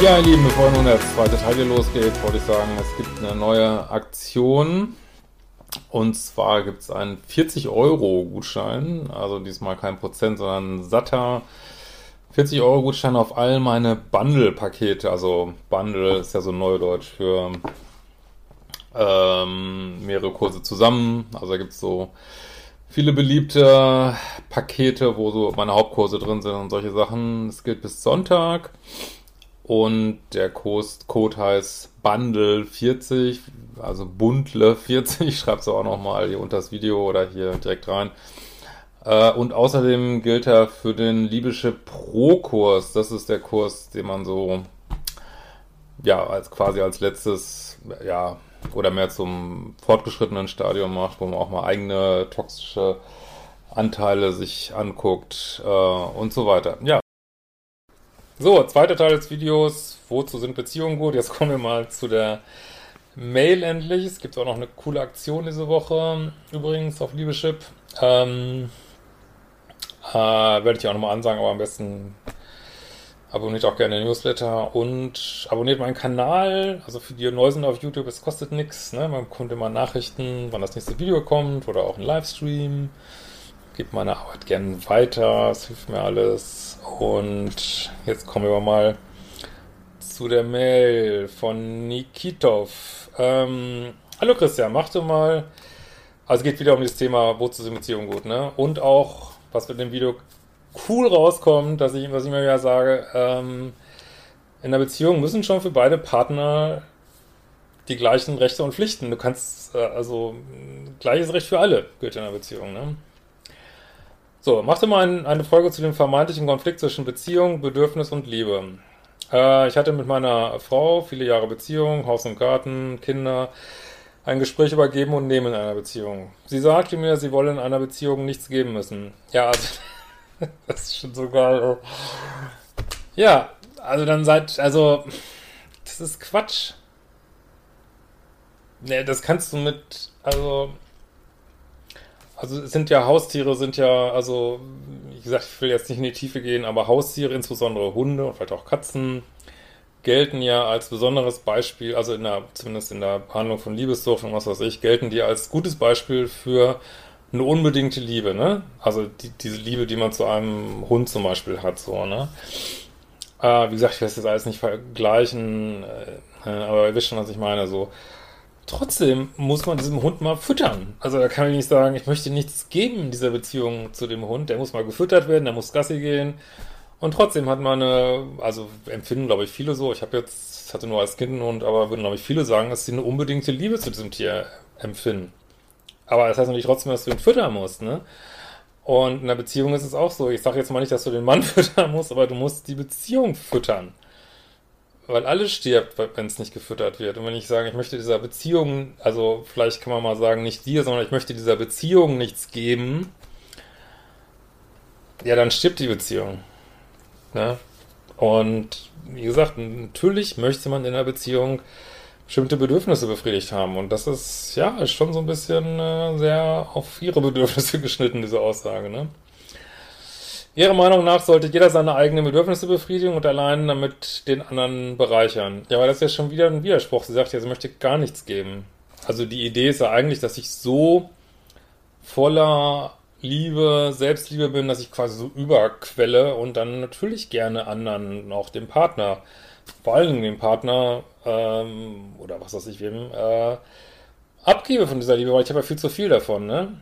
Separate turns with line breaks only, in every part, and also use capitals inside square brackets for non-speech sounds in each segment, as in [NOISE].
Ja, ihr Lieben, bevor nun der zweite Teil hier losgeht, wollte ich sagen, es gibt eine neue Aktion. Und zwar gibt es einen 40-Euro-Gutschein, also diesmal kein Prozent, sondern ein satter 40-Euro-Gutschein auf all meine Bundle-Pakete. Also Bundle ist ja so Neudeutsch für ähm, mehrere Kurse zusammen. Also da gibt es so viele beliebte Pakete, wo so meine Hauptkurse drin sind und solche Sachen. Es gilt bis Sonntag. Und der Code heißt Bundle 40, also Bundle 40. Ich schreibe es auch nochmal hier unter das Video oder hier direkt rein. Äh, und außerdem gilt er für den Libysche Pro-Kurs. Das ist der Kurs, den man so, ja, als quasi als letztes, ja, oder mehr zum fortgeschrittenen Stadion macht, wo man auch mal eigene toxische Anteile sich anguckt äh, und so weiter. Ja, so, zweiter Teil des Videos. Wozu sind Beziehungen gut? Jetzt kommen wir mal zu der Mail endlich. Es gibt auch noch eine coole Aktion diese Woche, übrigens auf Liebeschip. Ähm, äh, werde ich auch nochmal ansagen, aber am besten abonniert auch gerne den Newsletter und abonniert meinen Kanal. Also für die Neusen auf YouTube, es kostet nichts. Ne? Man bekommt immer Nachrichten, wann das nächste Video kommt oder auch ein Livestream. Gebt meine Arbeit gerne weiter, es hilft mir alles. Und jetzt kommen wir mal zu der Mail von Nikitov. Ähm, hallo Christian, mach du mal. Also geht wieder um das Thema, wozu sind Beziehungen gut, ne? Und auch, was mit dem Video cool rauskommt, dass ich, was ich immer wieder sage, ähm, in der Beziehung müssen schon für beide Partner die gleichen Rechte und Pflichten. Du kannst, äh, also, gleiches Recht für alle gilt in einer Beziehung, ne? So, mach dir mal ein, eine Folge zu dem vermeintlichen Konflikt zwischen Beziehung, Bedürfnis und Liebe. Äh, ich hatte mit meiner Frau viele Jahre Beziehung, Haus und Garten, Kinder, ein Gespräch über Geben und Nehmen in einer Beziehung. Sie sagte mir, sie wolle in einer Beziehung nichts geben müssen. Ja, also, [LAUGHS] das ist schon so geil. Ja, also dann seid, also, das ist Quatsch. Ne, das kannst du mit, also, also sind ja Haustiere, sind ja, also wie gesagt, ich will jetzt nicht in die Tiefe gehen, aber Haustiere, insbesondere Hunde und vielleicht auch Katzen, gelten ja als besonderes Beispiel, also in der, zumindest in der Behandlung von Liebessucht und was weiß ich, gelten die als gutes Beispiel für eine unbedingte Liebe, ne? Also die, diese Liebe, die man zu einem Hund zum Beispiel hat, so, ne? Äh, wie gesagt, ich will das jetzt alles nicht vergleichen, äh, aber ihr wisst schon, was ich meine, so Trotzdem muss man diesem Hund mal füttern. Also da kann ich nicht sagen, ich möchte nichts geben in dieser Beziehung zu dem Hund. Der muss mal gefüttert werden, der muss Gassi gehen. Und trotzdem hat man eine, also empfinden glaube ich viele so, ich habe jetzt, hatte nur als Kind einen Hund, aber würden glaube ich viele sagen, dass sie eine unbedingte Liebe zu diesem Tier empfinden. Aber das heißt natürlich trotzdem, dass du ihn füttern musst, ne? Und in der Beziehung ist es auch so. Ich sage jetzt mal nicht, dass du den Mann [LAUGHS] füttern musst, aber du musst die Beziehung füttern weil alles stirbt, wenn es nicht gefüttert wird. Und wenn ich sage, ich möchte dieser Beziehung, also vielleicht kann man mal sagen, nicht dir, sondern ich möchte dieser Beziehung nichts geben, ja, dann stirbt die Beziehung. Ne? Und wie gesagt, natürlich möchte man in der Beziehung bestimmte Bedürfnisse befriedigt haben. Und das ist, ja, ist schon so ein bisschen äh, sehr auf ihre Bedürfnisse [LAUGHS] geschnitten, diese Aussage, ne? Ihrer Meinung nach sollte jeder seine eigenen Bedürfnisse befriedigen und allein damit den anderen bereichern. Ja, aber das ist ja schon wieder ein Widerspruch. Sie sagt ja, sie möchte gar nichts geben. Also die Idee ist ja eigentlich, dass ich so voller Liebe, Selbstliebe bin, dass ich quasi so überquelle und dann natürlich gerne anderen, auch dem Partner, vor allem dem Partner ähm, oder was weiß ich wem, äh, abgebe von dieser Liebe, weil ich habe ja viel zu viel davon, ne?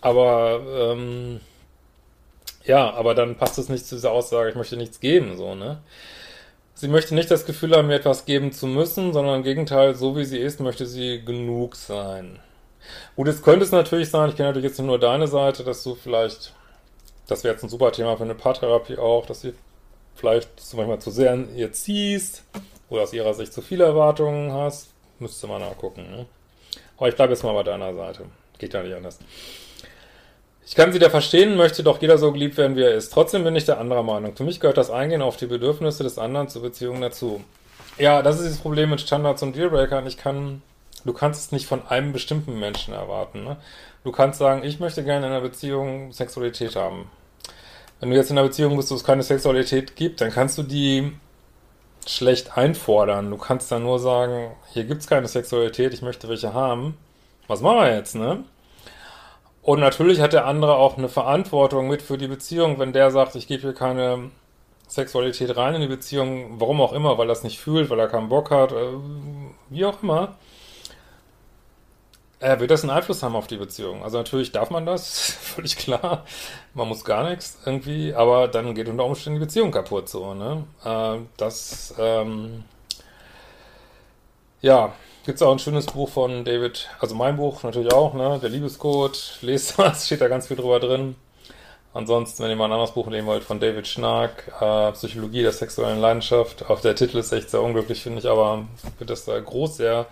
Aber ähm, ja, aber dann passt es nicht zu dieser Aussage, ich möchte nichts geben, so, ne? Sie möchte nicht das Gefühl haben, mir etwas geben zu müssen, sondern im Gegenteil, so wie sie ist, möchte sie genug sein. Gut, jetzt könnte es natürlich sein, ich kenne natürlich jetzt nur deine Seite, dass du vielleicht, das wäre jetzt ein super Thema für eine Paartherapie auch, dass sie vielleicht dass du manchmal zu sehr an ihr ziehst oder aus ihrer Sicht zu viele Erwartungen hast. Müsste man nachgucken. Ne? Aber ich bleibe jetzt mal bei deiner Seite. Geht ja nicht anders. Ich kann sie da verstehen, möchte doch jeder so geliebt werden, wie er ist. Trotzdem bin ich der anderer Meinung. Für mich gehört das Eingehen auf die Bedürfnisse des anderen zur Beziehung dazu. Ja, das ist das Problem mit Standards und Dealbreakern. Ich kann, du kannst es nicht von einem bestimmten Menschen erwarten. Ne? Du kannst sagen, ich möchte gerne in einer Beziehung Sexualität haben. Wenn du jetzt in einer Beziehung bist, wo es keine Sexualität gibt, dann kannst du die schlecht einfordern. Du kannst dann nur sagen, hier gibt's keine Sexualität, ich möchte welche haben. Was machen wir jetzt, ne? Und natürlich hat der andere auch eine Verantwortung mit für die Beziehung, wenn der sagt, ich gebe hier keine Sexualität rein in die Beziehung, warum auch immer, weil er es nicht fühlt, weil er keinen Bock hat, äh, wie auch immer, äh, wird das einen Einfluss haben auf die Beziehung. Also natürlich darf man das, [LAUGHS] völlig klar. Man muss gar nichts irgendwie, aber dann geht unter Umständen die Beziehung kaputt so, ne? Äh, das, ähm, ja, gibt es auch ein schönes Buch von David, also mein Buch natürlich auch, ne? Der Liebescode, lest das, [LAUGHS] steht da ganz viel drüber drin. Ansonsten, wenn ihr mal ein anderes Buch nehmen wollt, von David Schnark, äh, Psychologie der sexuellen Leidenschaft. Auch der Titel ist echt sehr unglücklich, finde ich, aber wird das da groß, sehr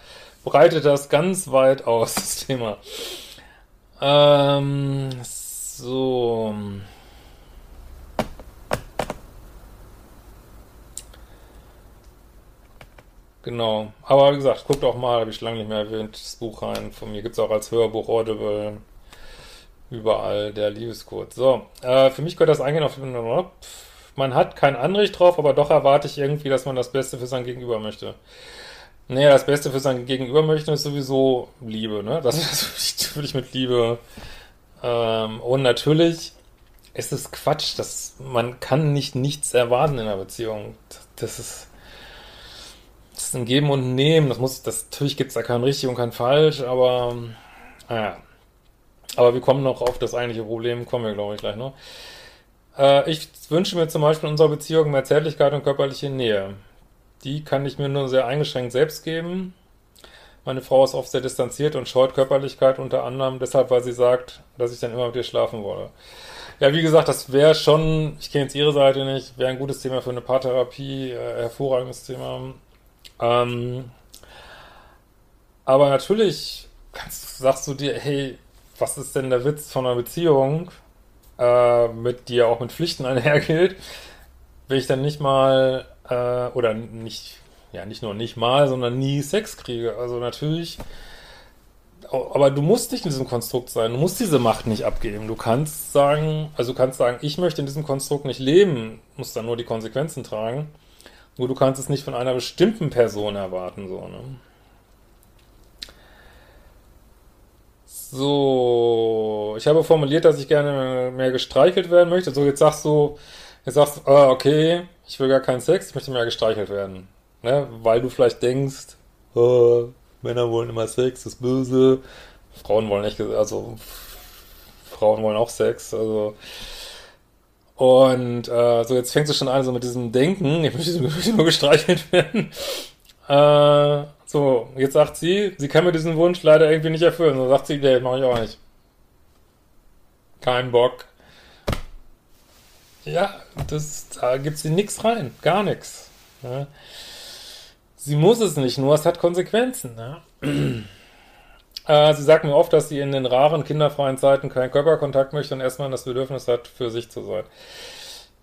breitet das ganz weit aus, [LAUGHS] das Thema. Ähm, so. Genau. Aber wie gesagt, guckt auch mal, habe ich lange nicht mehr erwähnt, das Buch rein. Von mir gibt es auch als Hörbuch Audible. Überall der Liebescode. So, äh, für mich gehört das eigentlich auf man hat kein Anrecht drauf, aber doch erwarte ich irgendwie, dass man das Beste für sein Gegenüber möchte. Naja, das Beste für sein Gegenüber möchte ist sowieso Liebe, ne? Das, [LAUGHS] das würde ich mit Liebe. Ähm, und natürlich ist es Quatsch, dass man kann nicht nichts erwarten in einer Beziehung. Das ist, das ist ein Geben und Nehmen. Das muss, das, natürlich gibt es da kein richtig und kein falsch, aber naja. Aber wir kommen noch auf das eigentliche Problem, kommen wir, glaube ich, gleich noch. Äh, ich wünsche mir zum Beispiel in unserer Beziehung mehr Zärtlichkeit und körperliche Nähe. Die kann ich mir nur sehr eingeschränkt selbst geben. Meine Frau ist oft sehr distanziert und scheut Körperlichkeit unter anderem deshalb, weil sie sagt, dass ich dann immer mit ihr schlafen wolle. Ja, wie gesagt, das wäre schon, ich kenne jetzt ihre Seite nicht, wäre ein gutes Thema für eine Paartherapie, äh, hervorragendes Thema. Ähm, aber natürlich kannst, sagst du dir, hey, was ist denn der Witz von einer Beziehung, äh, mit die ja auch mit Pflichten [LAUGHS] einhergeht, wenn ich dann nicht mal äh, oder nicht, ja, nicht nur nicht mal, sondern nie Sex kriege. Also natürlich, aber du musst nicht in diesem Konstrukt sein, du musst diese Macht nicht abgeben. Du kannst sagen, also du kannst sagen, ich möchte in diesem Konstrukt nicht leben, musst dann nur die Konsequenzen tragen. Nur du kannst es nicht von einer bestimmten Person erwarten, so, ne? So, ich habe formuliert, dass ich gerne mehr gestreichelt werden möchte. So, jetzt sagst du, jetzt sagst du, ah, okay, ich will gar keinen Sex, ich möchte mehr gestreichelt werden. Ne? Weil du vielleicht denkst, oh, Männer wollen immer Sex, das ist böse. Frauen wollen nicht, also Frauen wollen auch Sex, also und äh, so jetzt fängst du schon an so mit diesem Denken, ich möchte, möchte nur gestreichelt [LAUGHS] werden. Äh, so, jetzt sagt sie, sie kann mir diesen Wunsch leider irgendwie nicht erfüllen. So sagt sie, nee, mach ich auch nicht. Kein Bock. Ja, das, da gibt sie nichts rein. Gar nichts. Ja. Sie muss es nicht, nur es hat Konsequenzen. Ja. [CLEARS THROAT] äh, sie sagt mir oft, dass sie in den raren, kinderfreien Zeiten keinen Körperkontakt möchte und erstmal das Bedürfnis hat, für sich zu sein.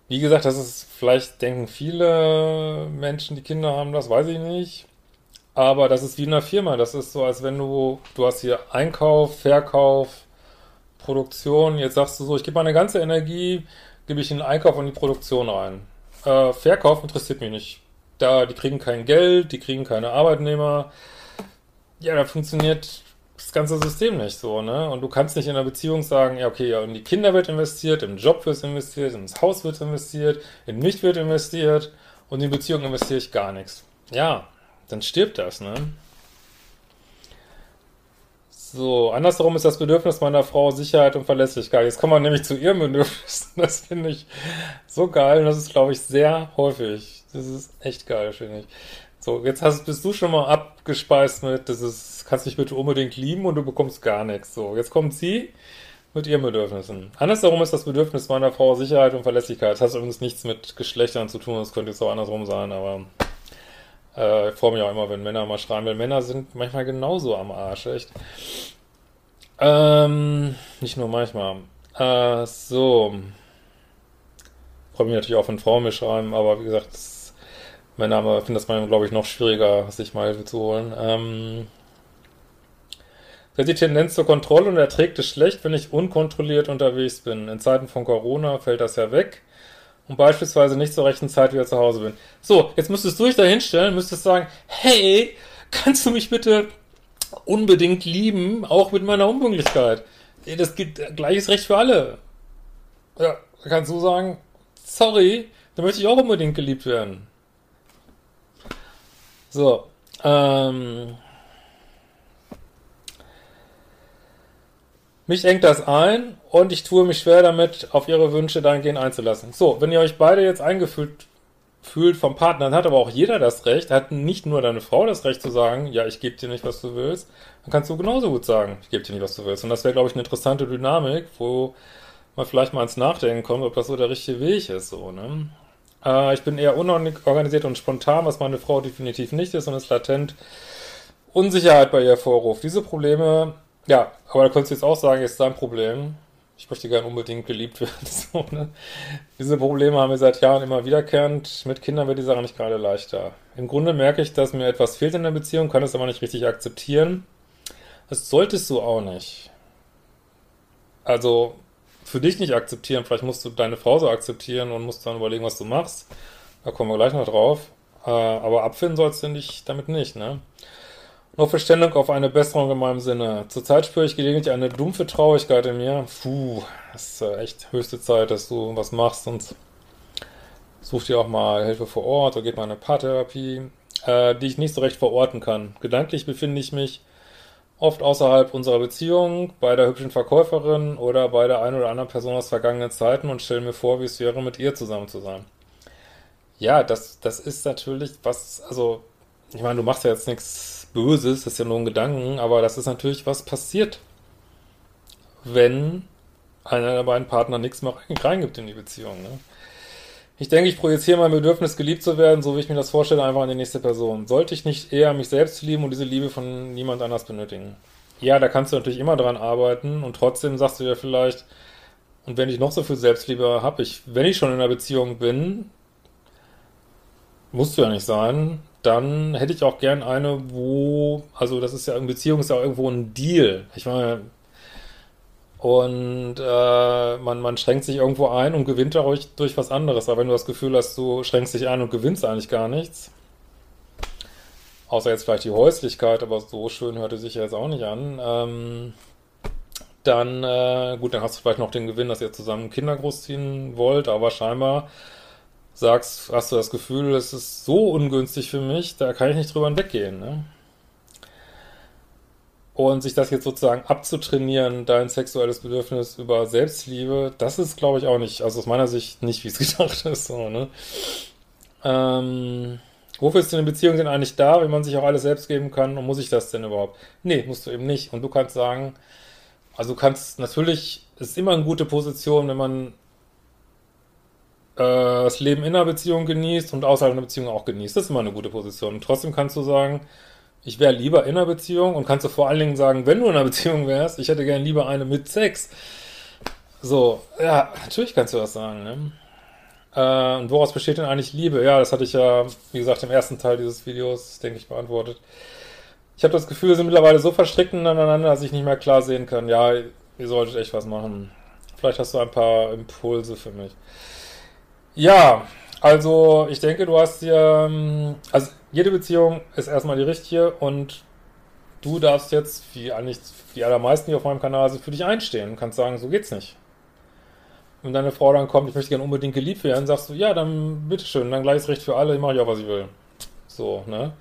Wie gesagt, das ist, vielleicht denken viele Menschen, die Kinder haben, das weiß ich nicht. Aber das ist wie in einer Firma. Das ist so, als wenn du, du hast hier Einkauf, Verkauf, Produktion. Jetzt sagst du so, ich gebe meine ganze Energie gebe ich in den Einkauf und die Produktion rein. Äh, Verkauf interessiert mich nicht. Da, die kriegen kein Geld, die kriegen keine Arbeitnehmer. Ja, da funktioniert ganze System nicht so, ne? Und du kannst nicht in einer Beziehung sagen, ja, okay, ja, in die Kinder wird investiert, im Job wird investiert, ins Haus wird investiert, in mich wird investiert und in Beziehung investiere ich gar nichts. Ja, dann stirbt das, ne? So, andersherum ist das Bedürfnis meiner Frau Sicherheit und Verlässlichkeit. Jetzt kommen wir nämlich zu ihrem Bedürfnis. [LAUGHS] Das finde ich so geil und das ist, glaube ich, sehr häufig. Das ist echt geil, finde ich. So, jetzt hast, bist du schon mal abgespeist mit, das ist, kannst mich bitte unbedingt lieben und du bekommst gar nichts. So, jetzt kommt sie mit ihren Bedürfnissen. Andersherum ist das Bedürfnis meiner Frau Sicherheit und Verlässlichkeit. Das hat übrigens nichts mit Geschlechtern zu tun, das könnte jetzt auch andersrum sein, aber äh, ich freue mich auch immer, wenn Männer mal schreien, weil Männer sind manchmal genauso am Arsch, echt. Ähm, nicht nur manchmal. Äh, so. Freue mich natürlich auch, wenn Frauen mir schreiben, aber wie gesagt, das, Männer finden das manchmal, glaube ich, noch schwieriger, sich mal zu holen. Ähm, die Tendenz zur Kontrolle und erträgt es schlecht, wenn ich unkontrolliert unterwegs bin. In Zeiten von Corona fällt das ja weg. und beispielsweise nicht zur rechten Zeit wieder zu Hause bin. So, jetzt müsstest du dich da hinstellen, müsstest sagen, hey, kannst du mich bitte unbedingt lieben, auch mit meiner Unpünktlichkeit? Das gibt gleiches Recht für alle. Ja, kannst du sagen, sorry, da möchte ich auch unbedingt geliebt werden. So, ähm, mich engt das ein und ich tue mich schwer damit, auf ihre Wünsche dahingehend einzulassen. So, wenn ihr euch beide jetzt eingefühlt fühlt vom Partner, dann hat aber auch jeder das Recht, hat nicht nur deine Frau das Recht zu sagen, ja, ich gebe dir nicht, was du willst, dann kannst du genauso gut sagen, ich gebe dir nicht, was du willst. Und das wäre, glaube ich, eine interessante Dynamik, wo man vielleicht mal ins Nachdenken kommt, ob das so der richtige Weg ist, so, ne? Äh, ich bin eher unorganisiert und spontan, was meine Frau definitiv nicht ist und ist latent Unsicherheit bei ihr hervorruft. Diese Probleme, ja, aber da könntest du jetzt auch sagen, ist dein Problem. Ich möchte gern unbedingt geliebt werden. [LAUGHS] So, ne? Diese Probleme haben wir seit Jahren immer wiederkehrend. Mit Kindern wird die Sache nicht gerade leichter. Im Grunde merke ich, dass mir etwas fehlt in der Beziehung, kann es aber nicht richtig akzeptieren. Das solltest du auch nicht. Also, für dich nicht akzeptieren. Vielleicht musst du deine Frau so akzeptieren und musst dann überlegen, was du machst. Da kommen wir gleich noch drauf. Äh, aber abfinden sollst du dich damit nicht, ne? Nur Verständung auf eine Besserung in meinem Sinne. Zurzeit spüre ich gelegentlich eine dumpfe Traurigkeit in mir. Puh, es ist echt höchste Zeit, dass du was machst und such dir auch mal Hilfe vor Ort oder geht mal eine Paartherapie, äh, die ich nicht so recht verorten kann. Gedanklich befinde ich mich oft außerhalb unserer Beziehung, bei der hübschen Verkäuferin oder bei der einen oder anderen Person aus vergangenen Zeiten und stelle mir vor, wie es wäre, mit ihr zusammen zu sein. Ja, das, das ist natürlich was, also, ich meine, du machst ja jetzt nichts Böses, das ist ja nur ein Gedanken, aber das ist natürlich, was passiert, wenn einer der beiden Partner nichts mehr reingibt in die Beziehung. Ne? Ich denke, ich projiziere mein Bedürfnis, geliebt zu werden, so wie ich mir das vorstelle, einfach an die nächste Person. Sollte ich nicht eher mich selbst lieben und diese Liebe von niemand anders benötigen? Ja, da kannst du natürlich immer dran arbeiten und trotzdem sagst du dir vielleicht, und wenn ich noch so viel Selbstliebe habe, ich, wenn ich schon in einer Beziehung bin, musst du ja nicht sein, dann hätte ich auch gern eine, wo, also das ist ja, in Beziehung ist ja irgendwo ein Deal. Ich meine, und äh, man, man schränkt sich irgendwo ein und gewinnt dadurch durch was anderes. Aber wenn du das Gefühl hast, du schränkst dich ein und gewinnst eigentlich gar nichts, außer jetzt vielleicht die Häuslichkeit, aber so schön hörte sich ja jetzt auch nicht an, ähm, dann, äh, gut, dann hast du vielleicht noch den Gewinn, dass ihr zusammen Kinder großziehen wollt, aber scheinbar sagst, hast du das Gefühl, es ist so ungünstig für mich, da kann ich nicht drüber hinweggehen, ne? Und sich das jetzt sozusagen abzutrainieren, dein sexuelles Bedürfnis über Selbstliebe, das ist, glaube ich, auch nicht, also aus meiner Sicht nicht, wie es [LAUGHS] gedacht ist. So, ne? ähm, wofür ist denn eine Beziehung denn eigentlich da, wenn man sich auch alles selbst geben kann? Und muss ich das denn überhaupt? Nee, musst du eben nicht. Und du kannst sagen, also du kannst, natürlich, es ist immer eine gute Position, wenn man äh, das Leben in einer Beziehung genießt und außerhalb einer Beziehung auch genießt. Das ist immer eine gute Position. Und trotzdem kannst du sagen, ich wäre lieber in einer Beziehung und kannst du vor allen Dingen sagen, wenn du in einer [LAUGHS] Beziehung wärst, ich hätte gern lieber eine mit Sex. So, ja, natürlich kannst du das sagen, ne? Äh, und woraus besteht denn eigentlich Liebe? Ja, das hatte ich ja, wie gesagt, im ersten Teil dieses Videos, denke ich, beantwortet. Ich habe das Gefühl, wir sind mittlerweile so verstrickt ineinander, dass ich nicht mehr klar sehen kann, ja, ihr solltet echt was machen. Vielleicht hast du ein paar Impulse für mich. Ja, also ich denke, du hast hier, ähm, also jede Beziehung ist erstmal die richtige und du darfst jetzt, wie eigentlich die allermeisten, die auf meinem Kanal sind, für dich einstehen und kannst sagen, so geht's nicht. Wenn deine Frau dann kommt, ich möchte gerne unbedingt geliebt werden, sagst du, ja, dann bitteschön, dann gleiches Recht für alle, ich mache ja, was ich will. So, ne?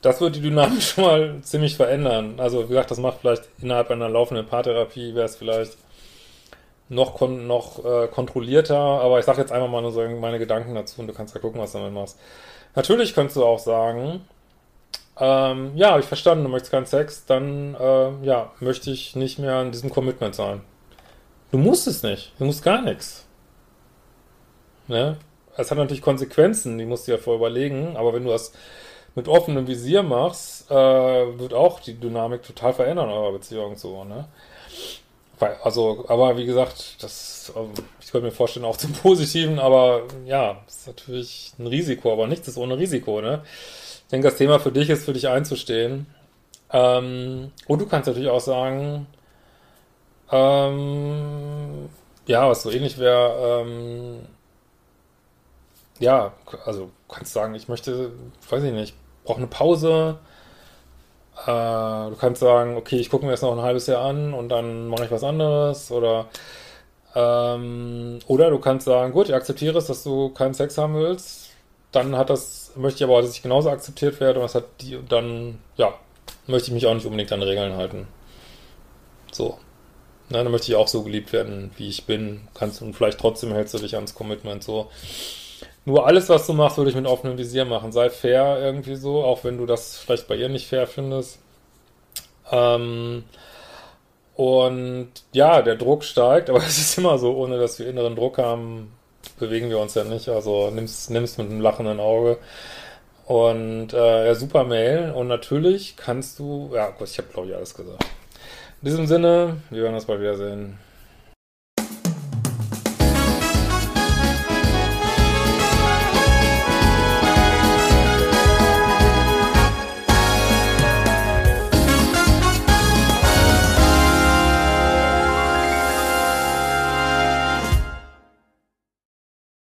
Das wird die Dynamik [LAUGHS] schon mal ziemlich verändern. Also, wie gesagt, das macht vielleicht innerhalb einer laufenden Paartherapie, wäre es vielleicht noch, kon noch äh, kontrollierter, aber ich sage jetzt einfach mal nur so meine Gedanken dazu und du kannst ja gucken, was du damit machst. Natürlich könntest du auch sagen, ähm, ja, habe ich verstanden, du möchtest keinen Sex, dann äh, ja, möchte ich nicht mehr in diesem Commitment sein. Du musst es nicht, du musst gar nichts. Ne? Es hat natürlich Konsequenzen, die musst du ja vorher überlegen, aber wenn du das mit offenem Visier machst, äh, wird auch die Dynamik total verändern in eurer Beziehung so, ne? Also, aber wie gesagt, das, ähm, ich könnte mir vorstellen, auch zum [LAUGHS] Positiven, aber ja, ist natürlich ein Risiko, aber nichts ist ohne Risiko, ne? Ich denke, das Thema für dich ist, für dich einzustehen. Ähm, und du kannst natürlich auch sagen, ähm, ja, was so ähnlich wäre, ähm, ja, also kannst sagen, ich möchte, weiß ich nicht, brauche eine Pause. Äh, du kannst sagen, okay, ich gucke mir das noch ein halbes Jahr an und dann mache ich was anderes oder ähm, oder du kannst sagen, gut, ich akzeptiere es, dass du keinen Sex haben willst. Dann hat das, möchte ich aber, dass ich genauso akzeptiert werde und das hat die, dann, ja, möchte ich mich auch nicht unbedingt an Regeln halten. So. Na, dann möchte ich auch so geliebt werden, wie ich bin. Kannst und vielleicht trotzdem hältst du dich ans Commitment so. Nur alles, was du machst, würde ich mit offenem Visier machen. Sei fair irgendwie so, auch wenn du das vielleicht bei ihr nicht fair findest. Ähm, und ja, der Druck steigt, [LAUGHS] aber es ist immer so, ohne dass wir inneren Druck haben, bewegen wir uns ja nicht. Also nimm's, nimm's mit einem lachenden Auge. Und äh, ja, super Mail. Und natürlich kannst du, ja, ich habe glaube ich alles gesagt. In diesem Sinne, wir werden uns bald wiedersehen.